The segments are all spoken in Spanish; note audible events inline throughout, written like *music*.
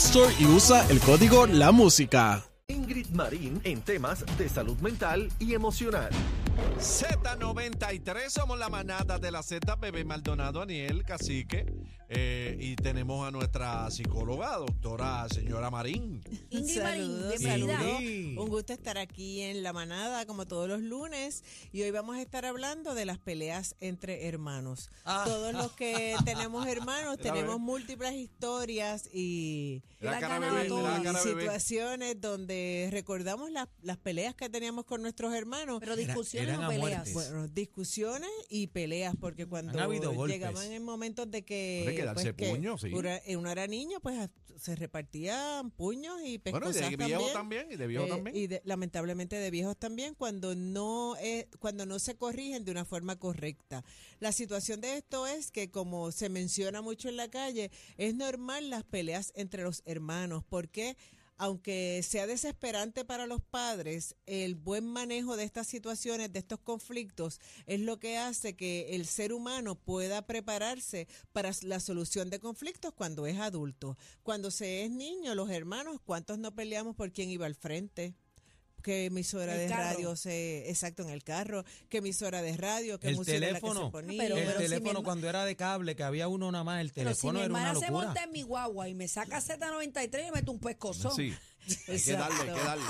Store y usa el código La Música. Ingrid Marín en temas de salud mental y emocional. Z93, somos la manada de la Z, Bebé Maldonado, Aniel, Cacique. Eh, y tenemos a nuestra psicóloga, doctora señora Marín. Ingrid Marín, Saludos, bienvenida. saludos. Un gusto estar aquí en La Manada, como todos los lunes. Y hoy vamos a estar hablando de las peleas entre hermanos. Ah. Todos los que *laughs* tenemos hermanos tenemos bebé. múltiples historias y, cara bebé, cara situaciones donde recordamos las, las peleas que teníamos con nuestros hermanos. Pero discusiones eran o peleas. Bueno, discusiones y peleas, porque cuando habido llegaban en momentos de que, que darse puños, sí. una- uno era niño, pues se repartían puños y Bueno, y pescosas de viejo también, y de viejo eh, también. Y de- lamentablemente de viejos también cuando no es, cuando no se corrigen de una forma correcta. La situación de esto es que como se menciona mucho en la calle, es normal las peleas entre los hermanos porque aunque sea desesperante para los padres, el buen manejo de estas situaciones, de estos conflictos, es lo que hace que el ser humano pueda prepararse para la solución de conflictos cuando es adulto. Cuando se es niño, los hermanos, ¿cuántos no peleamos por quién iba al frente? Qué emisora El de carro. radio se exacto en el carro qué emisora de radio qué El música era la que se teléfono. ponía Pero- el pero si mi teléfono herma- cuando era de cable, que había uno nada más, el Pero si teléfono mi era una hermana se locura. monta en mi guagua y me saca Z93 y me mete un pescozón. Sí, *laughs* hay que darle, hay que darle.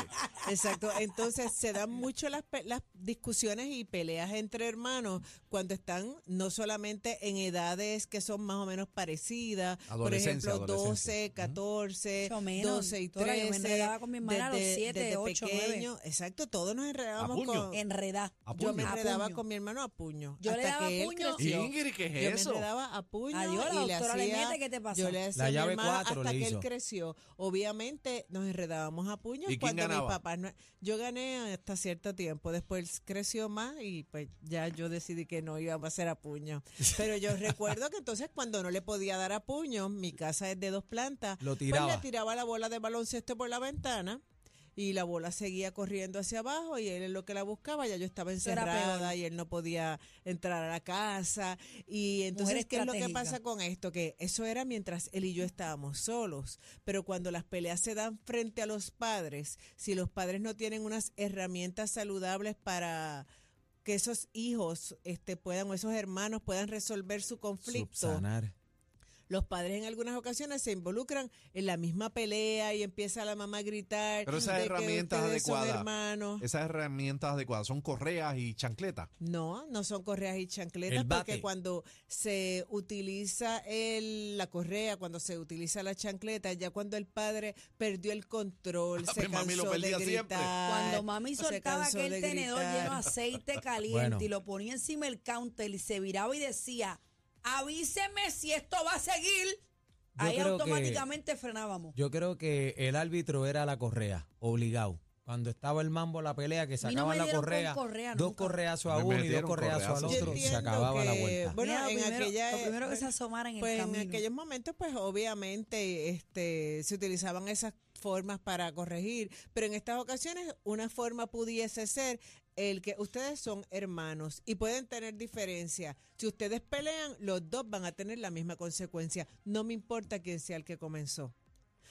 Exacto, entonces se dan mucho las, las discusiones y peleas entre hermanos cuando están no solamente en edades que son más o menos parecidas, por ejemplo, adolescencia. 12, 14, Mucho menos. 12 y Doctora, yo me 13. enredaba con mi hermana a los desde- siete, desde ocho, nueve. pequeño. Exacto, todos nos enredábamos A puño. con... Enredá. A Yo me enredaba con mi hermano a puño. Yo le hasta daba que él puño. creció. Ingrid, ¿qué es Yo me eso? enredaba a puño Adiós, la y le doctora hacía, Leñete, ¿qué te pasó? yo le hacía La a mi llave hasta le que él hizo. creció. Obviamente nos enredábamos a puños ¿Y quién cuando ganaba? mis papás no- yo gané hasta cierto tiempo, después creció más y pues ya yo decidí que no iba a ser a puño. *laughs* Pero yo recuerdo que entonces cuando no le podía dar a puño, mi casa es de dos plantas, Lo pues tiraba. le tiraba la bola de baloncesto por la ventana. Y la bola seguía corriendo hacia abajo y él en lo que la buscaba, ya yo estaba encerrada y él no podía entrar a la casa. Y entonces, ¿qué es lo que pasa con esto? Que eso era mientras él y yo estábamos solos. Pero cuando las peleas se dan frente a los padres, si los padres no tienen unas herramientas saludables para que esos hijos este, puedan, o esos hermanos puedan resolver su conflicto, Subsanar. Los padres en algunas ocasiones se involucran en la misma pelea y empieza la mamá a gritar. Pero esas herramientas adecuadas, hermanos. Esas herramientas adecuadas son correas y chancletas. No, no son correas y chancletas porque cuando se utiliza el, la correa, cuando se utiliza la chancleta, ya cuando el padre perdió el control, *laughs* Ah, se pues mami lo cansó de perdía siempre. gritar. Cuando mami se soltaba cansó aquel de tenedor gritar. lleno de aceite caliente Bueno. y lo ponía encima del counter y se viraba y decía, avíseme si esto va a seguir. Yo Ahí creo que- automáticamente frenábamos. Yo creo que el árbitro era la correa, obligado. Cuando estaba el mambo, la pelea, que no sacaban me la correa, correa dos correazos a Me uno y dos correazos al otro, se acababa la vuelta. Bueno, en primero- aquella lo primero que pues, se asomaran en pues el en camino. aquellos momentos, pues obviamente este, se utilizaban esas formas para corregir, pero en estas ocasiones una forma pudiese ser el que ustedes son hermanos y pueden tener diferencia. Si ustedes pelean, los dos van a tener la misma consecuencia. No me importa quién sea el que comenzó.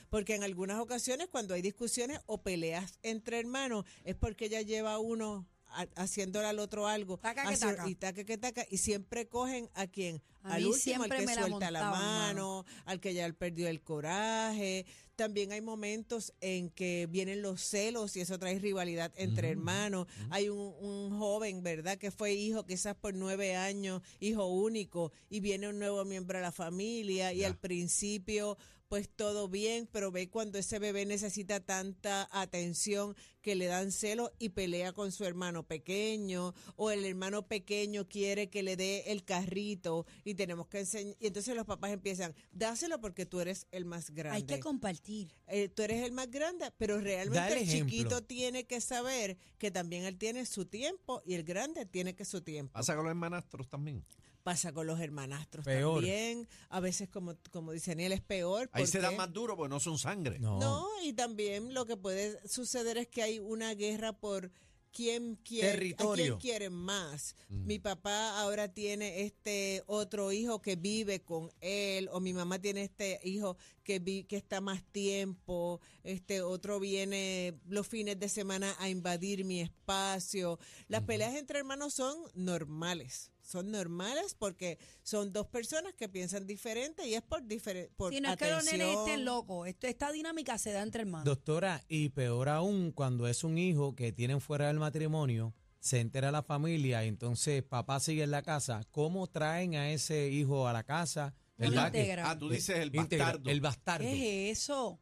Porque en algunas ocasiones cuando hay discusiones o peleas entre hermanos es porque ya lleva uno a- haciéndole al otro algo Taca que taca. y taca que taca y siempre cogen a quien A al último al que la suelta la, montaban, mano al que ya perdió el coraje también hay momentos en que vienen los celos y eso trae rivalidad entre hermanos hay un, un joven verdad que fue hijo quizás por nueve años hijo único y viene un nuevo miembro a la familia y al principio pues todo bien, pero ve cuando ese bebé necesita tanta atención que le dan celos y pelea con su hermano pequeño, o el hermano pequeño quiere que le dé el carrito y tenemos que enseñar, y entonces los papás empiezan, dáselo porque tú eres el más grande. Hay que compartir. Eh, tú eres el más grande, pero Da realmente el chiquito tiene que saber que también él tiene su tiempo y el grande tiene que su tiempo. Pasa con los hermanastros también. Pasa con los hermanastros Peor. también. A veces, como, como dice Aniel, es peor. Ahí se dan más duro porque no son sangre. No. No, y también lo que puede suceder es que hay una guerra por quién quiere, a Territorio. quién quiere más. Mi papá ahora tiene este otro hijo que vive con él, o mi mamá tiene este hijo que vi, que está más tiempo, este otro viene los fines de semana a invadir mi espacio. Las peleas entre hermanos son normales. Son normales porque son dos personas que piensan diferente y es por diferente por Si no es que los nenes estén locos. Esto, esta dinámica se da entre hermanos. Doctora, y peor aún cuando es un hijo que tienen fuera del matrimonio, se entera la familia y entonces papá sigue en la casa. ¿Cómo traen a ese hijo a la casa? No lo ¿Verdad que- integran. Ah, tú dices el Integra- bastardo. El bastardo. ¿Qué es eso?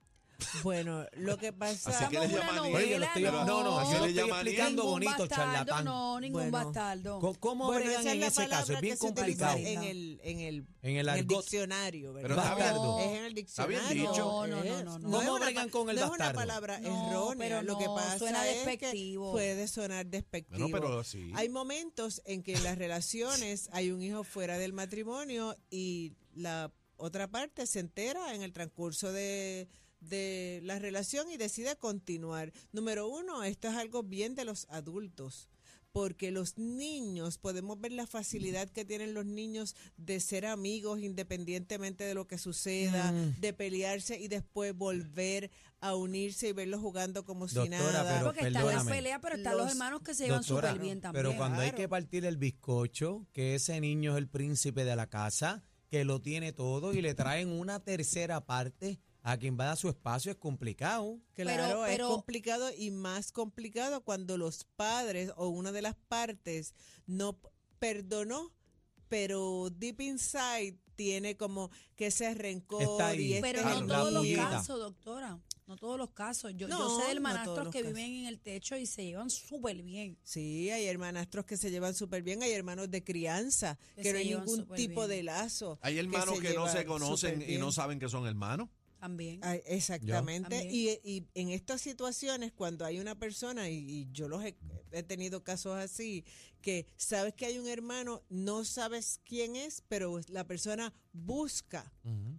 Bueno, lo que pasa Así que le Oye, yo lo novela, estoy- no. no, no, Así yo lo le estoy explicando Ningún bonito, bastardo, charlatán. No, ningún Bueno. bastardo. ¿Cómo, Bueno, bregan en ese caso? Es bien complicado. En el, en el, En el en el diccionario, ¿verdad? Pero. Bastardo. Es en el Está bien diccionario. dicho. No, no, no, no, no. ¿Cómo bregan con el no es bastardo? una palabra No, errónea. pero Lo que pasa suena es que despectivo. puede sonar despectivo. Pero sí. Hay momentos en que en las relaciones hay un hijo fuera del matrimonio y la otra parte se entera en el transcurso de, de la relación y decide continuar. Número uno, esto es algo bien de los adultos. Porque los niños, podemos ver la facilidad que tienen los niños de ser amigos independientemente de lo que suceda, Mm. de pelearse y después volver a unirse y verlos jugando como si nada. pero Porque están las peleas, pero están los, Los- hermanos que se llevan súper bien también. Pero cuando hay que partir el bizcocho, que ese niño es el príncipe de la casa, que lo tiene todo y le traen una tercera parte a quien va a su espacio, es complicado. Claro, Pero- es pero- complicado y más complicado cuando los padres o una de las partes no perdonó, pero deep inside tiene como que ese rencor Está ahí. y este Pero no todos los casos, doctora. No todos los casos. Yo, sé del no manastros todos los que casos. viven en el techo y se llevan súper bien. Sí, hay hermanastros que se llevan súper bien, hay hermanos de crianza, Que que, no hay ningún tipo bien. de lazo. Hay hermanos que, no se conocen y no saben que son hermanos. También. Exactamente. También. Y, y en estas situaciones, cuando hay una persona, y, y yo los he, he tenido casos así, que sabes que hay un hermano, no sabes quién es, pero la persona busca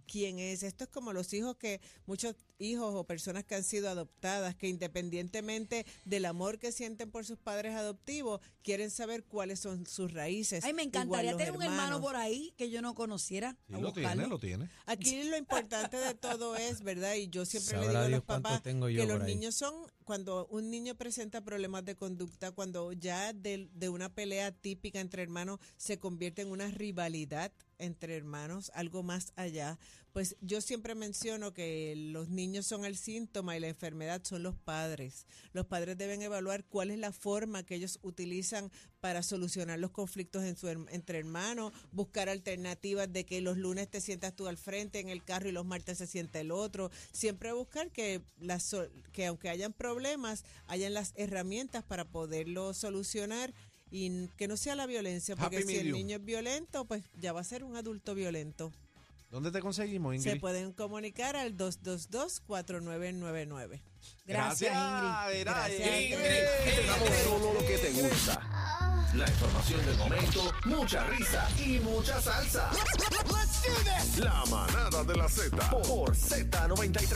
quién es. Esto es como los hijos que, muchos hijos o personas que han sido adoptadas, que independientemente del amor que sienten por sus padres adoptivos, quieren saber cuáles son sus raíces. Ay, me encantaría tener un hermano por ahí que yo no conociera. Sí, a lo tiene, lo tiene. Aquí lo importante de todo es, ¿verdad? Y yo siempre le digo a los papás tengo yo que los ahí. niños son, cuando un niño presenta problemas de conducta, cuando ya de, de una pelea típica entre hermanos se convierte en una rivalidad entre hermanos, algo más allá, pues yo siempre menciono que los niños son el síntoma y la enfermedad son los padres. Los padres deben evaluar cuál es la forma que ellos utilizan para solucionar los conflictos en su entre hermanos, buscar alternativas de que los lunes te sientas tú al frente en el carro y los martes se sienta el otro. Siempre buscar que, las, que aunque hayan problemas, hayan las herramientas para poderlo solucionar y que no sea la violencia, porque Happy si el niño es violento, pues ya va a ser un adulto violento. ¿Dónde te conseguimos, Ingrid? Se pueden comunicar al 222-4999. Gracias, Ingrid. Gracias, Ingrid. Te damos solo lo que te gusta. La información del momento, mucha risa y mucha salsa. La manada de la Z por Z93.